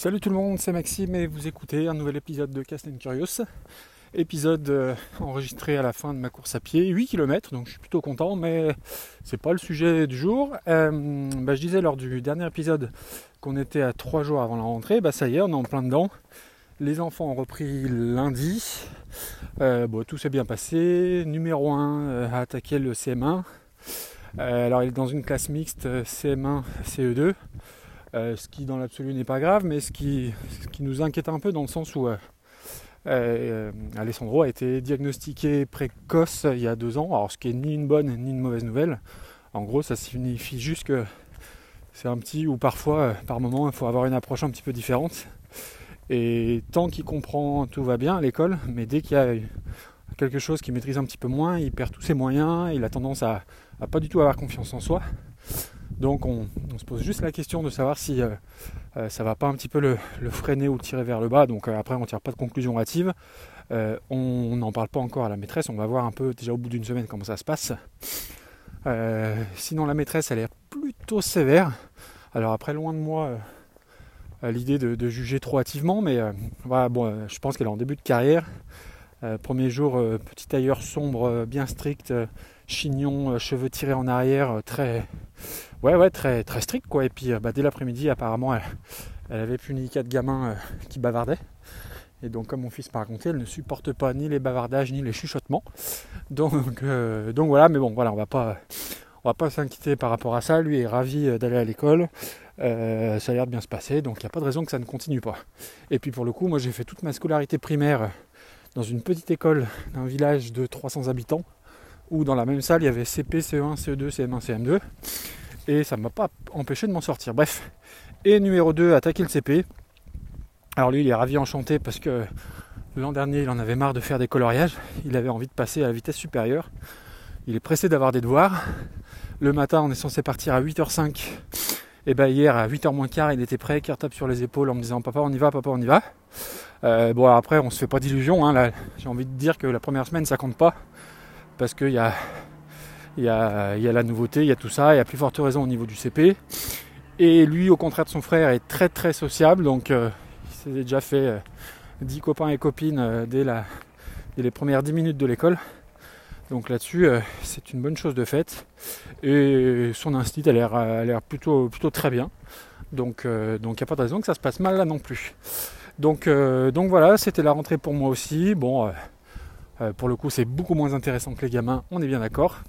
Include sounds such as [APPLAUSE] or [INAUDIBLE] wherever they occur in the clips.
Salut tout le monde, c'est Maxime et vous écoutez un nouvel épisode de Cast and Curious. Épisode euh, enregistré à la fin de ma course à pied, 8 km, donc je suis plutôt content, mais c'est pas le sujet du jour. Euh, bah, je disais lors du dernier épisode qu'on était à 3 jours avant la rentrée, bah ça y est, on est en plein dedans. Les enfants ont repris lundi. Euh, tout s'est bien passé. Numéro 1 a attaqué le CM1. alors il est dans une classe mixte CM1, CE2. Euh, ce qui dans l'absolu n'est pas grave, mais ce qui, nous inquiète un peu dans le sens où euh, euh, Alessandro a été diagnostiqué précoce il y a deux ans, alors ce qui est ni une bonne ni une mauvaise nouvelle. En gros, ça signifie juste que c'est un petit où parfois, par moment, il faut avoir une approche un petit peu différente. Et tant qu'il comprend, tout va bien à l'école, mais dès qu'il y a quelque chose qu'il maîtrise un petit peu moins, il perd tous ses moyens, il a tendance à pas du tout avoir confiance en soi. Donc on, se pose juste la question de savoir si ça euh, euh, ça va pas un petit peu le, freiner ou le tirer vers le bas. Donc euh, après on ne tire pas de conclusion hâtive. on n'en parle pas encore à la maîtresse, on va voir un peu déjà au bout d'une semaine comment ça se passe. sinon la maîtresse elle est plutôt sévère. Alors après loin de moi l'idée de, juger trop hâtivement, mais voilà, bon, je pense qu'elle est en début de carrière. premier jour, petit tailleur sombre, bien strict, chignon, cheveux tirés en arrière, très ouais, ouais, très, très strict quoi. Et puis euh, bah, dès l'après-midi, apparemment, elle, avait puni quatre gamins euh, qui bavardaient. Et donc, comme mon fils m'a raconté, elle ne supporte pas ni les bavardages ni les chuchotements. Donc, euh, donc voilà, mais bon, voilà, on va pas, on va pas s'inquiéter par rapport à ça. Lui est ravi d'aller à l'école. ça a l'air de bien se passer, donc il n'y a pas de raison que ça ne continue pas. Et puis pour le coup, moi j'ai fait toute ma scolarité primaire dans une petite école d'un village de 300 habitants, où dans la même salle il y avait CP, CE1, CE2, CM1, CM2 et ça ne m'a pas empêché de m'en sortir. Bref. Et numéro 2, attaquer le CP. Alors lui, il est ravi enchanté parce que l'an dernier, il en avait marre de faire des coloriages. Il avait envie de passer à la vitesse supérieure. Il est pressé d'avoir des devoirs. Le matin, on est censé partir à 8h05. Et bien hier, à 8h moins quart, il était prêt, tape sur les épaules en me disant Papa, on y va, papa, on y va. Euh, bon, après, on se fait pas d'illusions. Hein, j'ai envie de dire que la première semaine, ça compte pas. Parce qu'il y a il y, a, la nouveauté, il y a tout ça, y a plus forte raison au niveau du CP. Et lui, au contraire de son frère, est très très sociable, donc euh, il s'est déjà fait 10 euh, copains et copines euh, dès, les premières 10 minutes de l'école. Donc là-dessus, c'est une bonne chose de fait. Et son instinct a l'air plutôt, plutôt très bien. Donc il n'y a pas de raison que ça se passe mal là non plus. Donc, donc voilà, c'était la rentrée pour moi aussi. Bon, pour le coup, c'est beaucoup moins intéressant que les gamins, on est bien d'accord.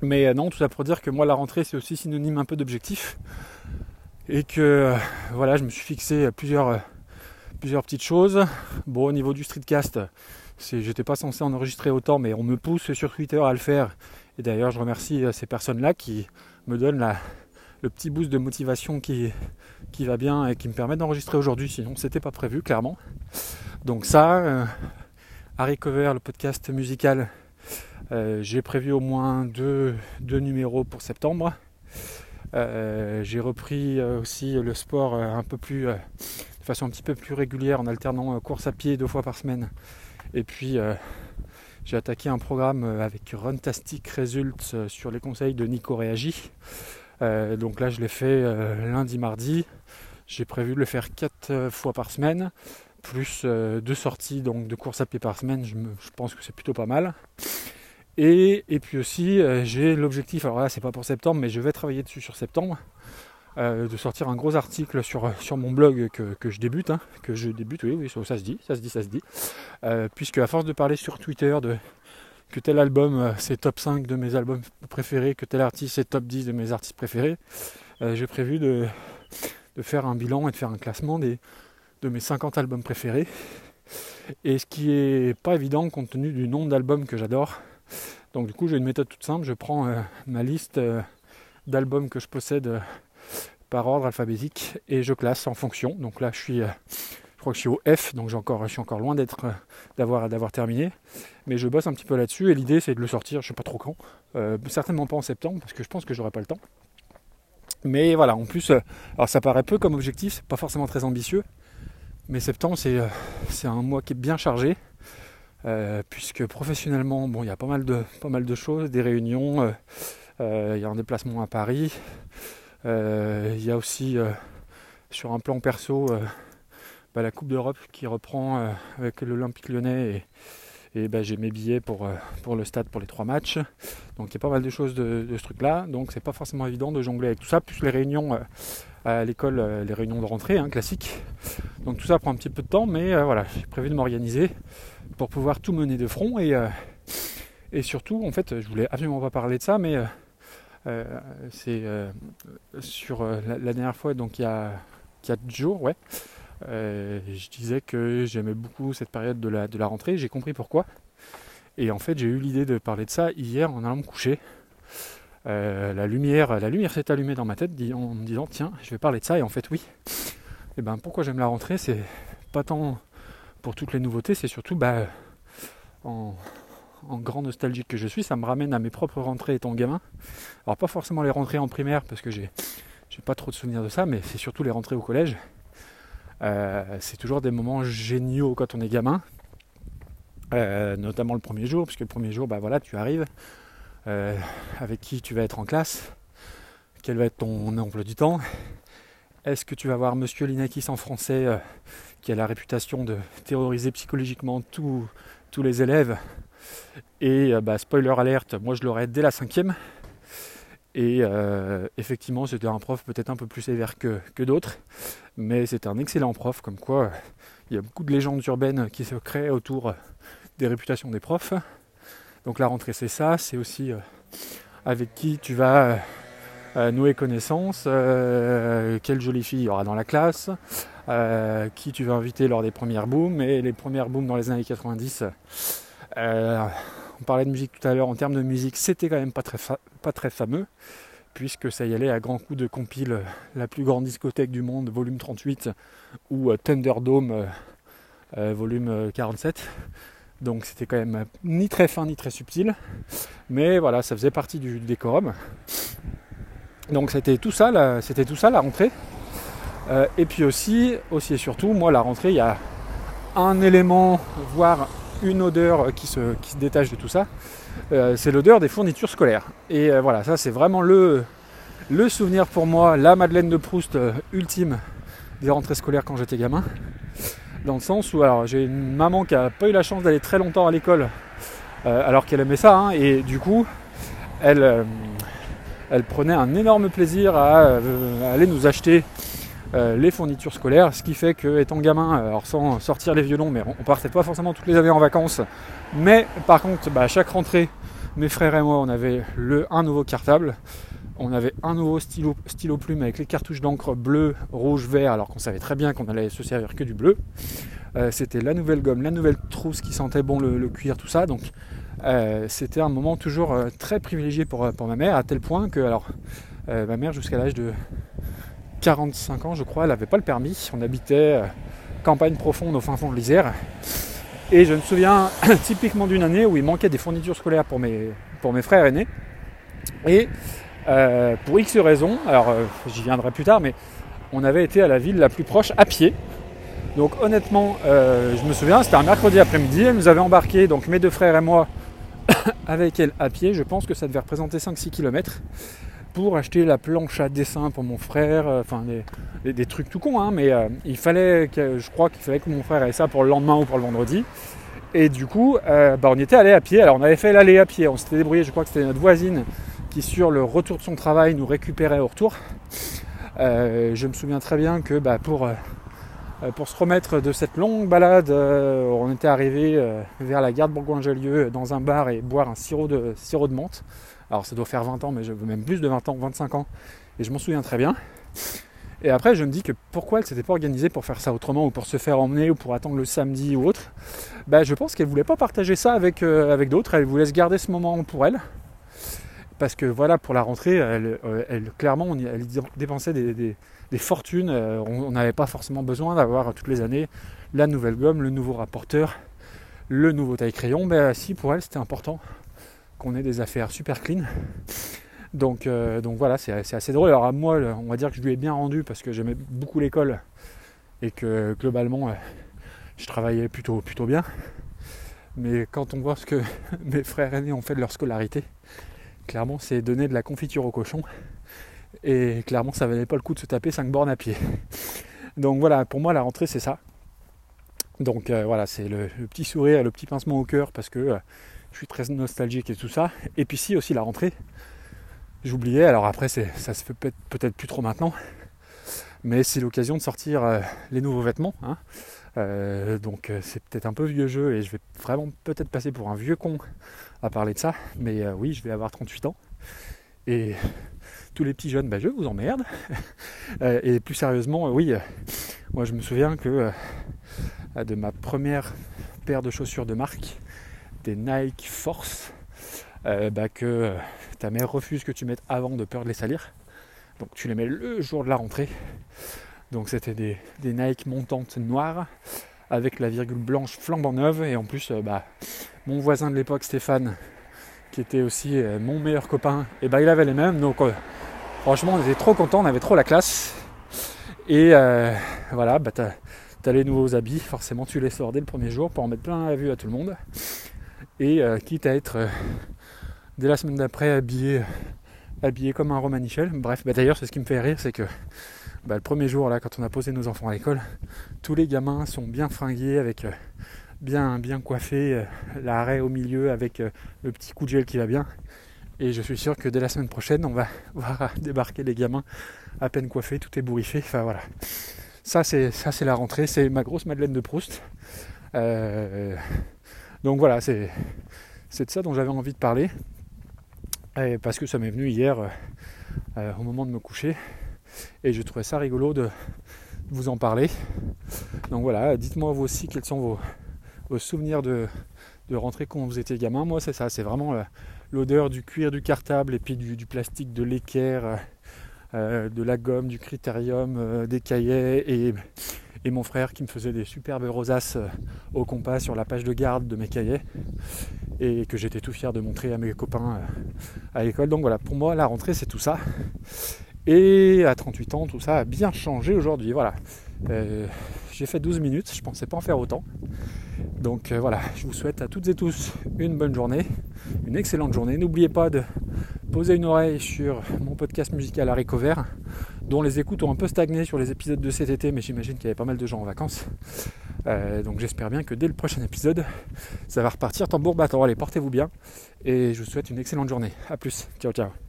Mais euh, non, tout ça pour dire que moi la rentrée c'est aussi synonyme un peu d'objectif. Et que euh, voilà, je me suis fixé plusieurs, euh, plusieurs petites choses. Bon au niveau du streetcast, j'étais pas censé en enregistrer autant, mais on me pousse sur Twitter à le faire. Et d'ailleurs je remercie ces personnes-là qui me donnent le petit boost de motivation qui, qui va bien et qui me permet d'enregistrer aujourd'hui, sinon c'était pas prévu clairement. Donc ça, Harry Cover, le podcast musical euh, j'ai prévu au moins deux, numéros pour septembre. Euh, j'ai repris euh, aussi le sport de façon un petit peu plus régulière en alternant course à pied deux fois par semaine. Et puis j'ai attaqué un programme avec Runtastic Results sur les conseils de Nico Réagi. donc là je l'ai fait lundi, mardi. J'ai prévu de le faire quatre fois par semaine, plus deux sorties donc de course à pied par semaine. je pense que c'est plutôt pas mal. Et, puis aussi, euh, j'ai l'objectif, alors là, c'est pas pour septembre, mais je vais travailler dessus sur septembre, euh, de sortir un gros article sur, sur mon blog que, je débute, hein, que je débute, oui, oui, ça se dit, ça se dit, ça se dit. Euh, puisque à force de parler sur Twitter de que tel album c'est top 5 de mes albums préférés, que tel artiste c'est top 10 de mes artistes préférés, j'ai prévu de, faire un bilan et de faire un classement des, de mes 50 albums préférés. Et ce qui est pas évident compte tenu du nombre d'albums que j'adore. Donc du coup j'ai une méthode toute simple, je prends euh, ma liste euh, d'albums que je possède euh, par ordre alphabétique et je classe en fonction. Donc là je suis je crois que je suis au F, donc encore, je suis encore loin d'être d'avoir d'avoir terminé. Mais je bosse un petit peu là-dessus et l'idée c'est de le sortir, je sais pas trop quand. certainement pas en septembre parce que je pense que j'aurai pas le temps. Mais voilà, en plus, alors ça paraît peu comme objectif, pas forcément très ambitieux. Mais septembre c'est un mois qui est bien chargé. Euh, puisque professionnellement, bon, il y a pas mal de, pas mal de choses, des réunions, euh, euh, il y a un déplacement à Paris, il y a aussi sur un plan perso, bah, la Coupe d'Europe qui reprend avec l'Olympique lyonnais et, bah, j'ai mes billets pour, pour le stade pour les trois matchs. Donc il y a pas mal de choses de, ce truc-là. Donc c'est pas forcément évident de jongler avec tout ça, plus les réunions à l'école, les réunions de rentrée hein, classiques. Donc tout ça prend un petit peu de temps, mais voilà, j'ai prévu de m'organiser pour pouvoir tout mener de front et, et surtout, en fait, je voulais absolument pas parler de ça, mais c'est sur la, dernière fois, donc il y a 4 jours, ouais, euh, je disais que j'aimais beaucoup cette période de la, de la rentrée, j'ai compris pourquoi. Et en fait, j'ai eu l'idée de parler de ça hier en allant me coucher. Euh, la lumière, la lumière s'est allumée dans ma tête en me disant tiens, je vais parler de ça. Et en fait, oui. Et ben pourquoi j'aime la rentrée, c'est pas tant pour toutes les nouveautés, c'est surtout bah, en, grand nostalgique que je suis, ça me ramène à mes propres rentrées étant gamin. Alors pas forcément les rentrées en primaire parce que j'ai j'ai pas trop de souvenirs de ça, mais c'est surtout les rentrées au collège. Euh, c'est toujours des moments géniaux quand on est gamin, euh, notamment le premier jour, puisque le premier jour, bah voilà, tu arrives, euh, avec qui tu vas être en classe, quel va être ton emploi du temps, est-ce que tu vas voir Monsieur Linakis en français, qui a la réputation de terroriser psychologiquement tous les élèves, et bah, spoiler alerte, moi je l'aurais dès la cinquième. Et euh, effectivement, c'était un prof peut-être un peu plus sévère que, d'autres, mais c'était un excellent prof, comme quoi il y a beaucoup de légendes urbaines qui se créent autour des réputations des profs. Donc la rentrée, c'est ça, c'est aussi euh, avec qui tu vas euh, nouer connaissance, quelle jolie fille il y aura dans la classe, qui tu vas inviter lors des premières booms, et les premières booms dans les années 90 on parlait de musique tout à l'heure, en termes de musique, c'était quand même pas très, pas très fameux, puisque ça y allait à grands coups de compile la plus grande discothèque du monde, volume 38, ou euh, Thunderdome, euh, euh, volume 47. Donc c'était quand même ni très fin ni très subtil, mais voilà, ça faisait partie du décorum. Donc c'était tout ça, c'était tout ça la rentrée. Et puis aussi, aussi et surtout, moi la rentrée, il y a un élément, voire une odeur qui se, qui se détache de tout ça, euh, c'est l'odeur des fournitures scolaires. Et euh, voilà, ça c'est vraiment le, souvenir pour moi, la Madeleine de Proust euh, ultime des rentrées scolaires quand j'étais gamin. Dans le sens où alors j'ai une maman qui a pas eu la chance d'aller très longtemps à l'école alors qu'elle aimait ça, hein, et du coup elle prenait un énorme plaisir à aller nous acheter euh, les fournitures scolaires, ce qui fait que étant gamin, euh, alors sans sortir les violons, mais on partait pas forcément toutes les années en vacances, mais par contre, bah, à chaque rentrée, mes frères et moi, on avait le, un nouveau cartable, on avait un nouveau stylo, stylo plume avec les cartouches d'encre bleu, rouge, vert, alors qu'on savait très bien qu'on allait se servir que du bleu. Euh, c'était la nouvelle gomme, la nouvelle trousse qui sentait bon le, cuir, tout ça. Donc c'était un moment toujours très privilégié pour, pour ma mère, à tel point que alors ma mère jusqu'à l'âge de 45 ans, je crois, elle n'avait pas le permis. On habitait euh, campagne profonde au fin fond de l'Isère. Et je me souviens [CLEARS THROAT] typiquement d'une année où il manquait des fournitures scolaires pour mes, pour mes frères aînés. Et euh, pour X raisons, alors euh, j'y viendrai plus tard, mais on avait été à la ville la plus proche à pied. Donc honnêtement, je me souviens, c'était un mercredi après-midi, elle nous avait embarqué, donc mes deux frères et moi, [CLEARS THROAT] avec elle à pied. Je pense que ça devait représenter 5-6 km pour acheter la planche à dessin pour mon frère, euh, enfin des, trucs tout con, hein, mais euh, il fallait que, je crois qu'il fallait que mon frère ait ça pour le lendemain ou pour le vendredi. Et du coup, euh, bah, on y était allé à pied. Alors on avait fait l'aller à pied, on s'était débrouillé, je crois que c'était notre voisine qui sur le retour de son travail nous récupérait au retour. je me souviens très bien que bah, pour, pour se remettre de cette longue balade, on était arrivé vers la gare de Bourgoin-Jallieu dans un bar et boire un sirop de, sirop de menthe. Alors ça doit faire 20 ans, mais je veux même plus de 20 ans, 25 ans. Et je m'en souviens très bien. Et après, je me dis que pourquoi elle s'était pas organisée pour faire ça autrement, ou pour se faire emmener, ou pour attendre le samedi ou autre. Bah, je pense qu'elle voulait pas partager ça avec, euh, avec d'autres. Elle voulait se garder ce moment pour elle. Parce que voilà, pour la rentrée, elle, euh, clairement, elle dépensait des, fortunes. Euh, on n'avait pas forcément besoin d'avoir toutes les années la nouvelle gomme, le nouveau rapporteur, le nouveau taille-crayon. Mais si, pour elle, c'était important qu'on ait des affaires super clean. Donc, euh, voilà, c'est assez drôle. Alors à moi, on va dire que je lui ai bien rendu parce que j'aimais beaucoup l'école et que globalement, je travaillais plutôt bien. Mais quand on voit ce que [LAUGHS] mes frères aînés ont fait de leur scolarité, clairement, c'est donner de la confiture au cochon. Et clairement, ça valait pas le coup de se taper 5 bornes à pied. Donc voilà, pour moi la rentrée c'est ça. Donc euh, voilà, c'est le, petit sourire, le petit pincement au cœur parce que euh, je suis très nostalgique et tout ça. Et puis si aussi la rentrée, j'oubliais, alors après ça se fait peut-être plus trop maintenant, mais c'est l'occasion de sortir euh, les nouveaux vêtements. Hein. Donc c'est peut-être un peu vieux jeu et je vais vraiment peut-être passer pour un vieux con à parler de ça, mais oui, je vais avoir 38 ans. Et tous les petits jeunes, bah, je vous emmerde. [LAUGHS] et plus sérieusement, oui, moi je me souviens que de ma première paire de chaussures de marque, des Nike Force, euh, bah, que euh, ta mère refuse que tu mettes avant de peur de les salir. Donc tu les mets le jour de la rentrée. Donc c'était des, Nike montantes noires avec la virgule blanche flambant neuve. Et en plus, euh, bah, mon voisin de l'époque, Stéphane, qui était aussi mon meilleur copain, et bah, il avait les mêmes. Donc franchement, on était trop contents, on avait trop la classe. Et voilà, bah, tu as les nouveaux habits, forcément tu les sors dès le premier jour pour en mettre plein la vue à tout le monde. Et euh, quitte à être euh, dès la semaine d'après habillé, habillé comme un Romanichel. Bref, bah, d'ailleurs c'est ce qui me fait rire, c'est que bah, le premier jour là quand on a posé nos enfants à l'école, tous les gamins sont bien fringués avec euh, bien, bien coiffés, l'arrêt au milieu avec le petit coup de gel qui va bien. Et je suis sûr que dès la semaine prochaine, on va [LAUGHS] voir débarquer les gamins à peine coiffés, tout est bourriffé. Enfin voilà. Ça, c'est ça, c'est la rentrée, c'est ma grosse Madeleine de Proust. Euh, donc voilà, c'est c'est de ça dont j'avais envie de parler, parce que ça m'est venu hier euh, au moment de me coucher, et je trouvais ça rigolo de vous en parler. Donc voilà, dites-moi vous aussi quels sont vos, souvenirs de, rentrée quand vous étiez gamin. Moi, c'est ça, c'est vraiment euh, l'odeur du cuir du cartable et puis du, plastique de l'équerre euh, de la gomme, du critérium, euh, des cahiers et, mon frère qui me faisait des superbes rosaces euh, au compas sur la page de garde de mes cahiers et que j'étais tout fier de montrer à mes copains à l'école. Donc voilà, pour moi la rentrée c'est tout ça. Et à 38 ans, tout ça a bien changé aujourd'hui. Voilà. j'ai fait 12 minutes, je pensais pas en faire autant. Donc voilà, je vous souhaite à toutes et tous une bonne journée, une excellente journée. N'oubliez pas de poser une oreille sur mon podcast musical Haricot Vert, dont les écoutes ont un peu stagné sur les épisodes de cet été, mais j'imagine qu'il y avait pas mal de gens en vacances. Euh, donc j'espère bien que dès le prochain épisode, ça va repartir tambour battant. Allez, portez-vous bien et je vous souhaite une excellente journée. A plus. Ciao ciao.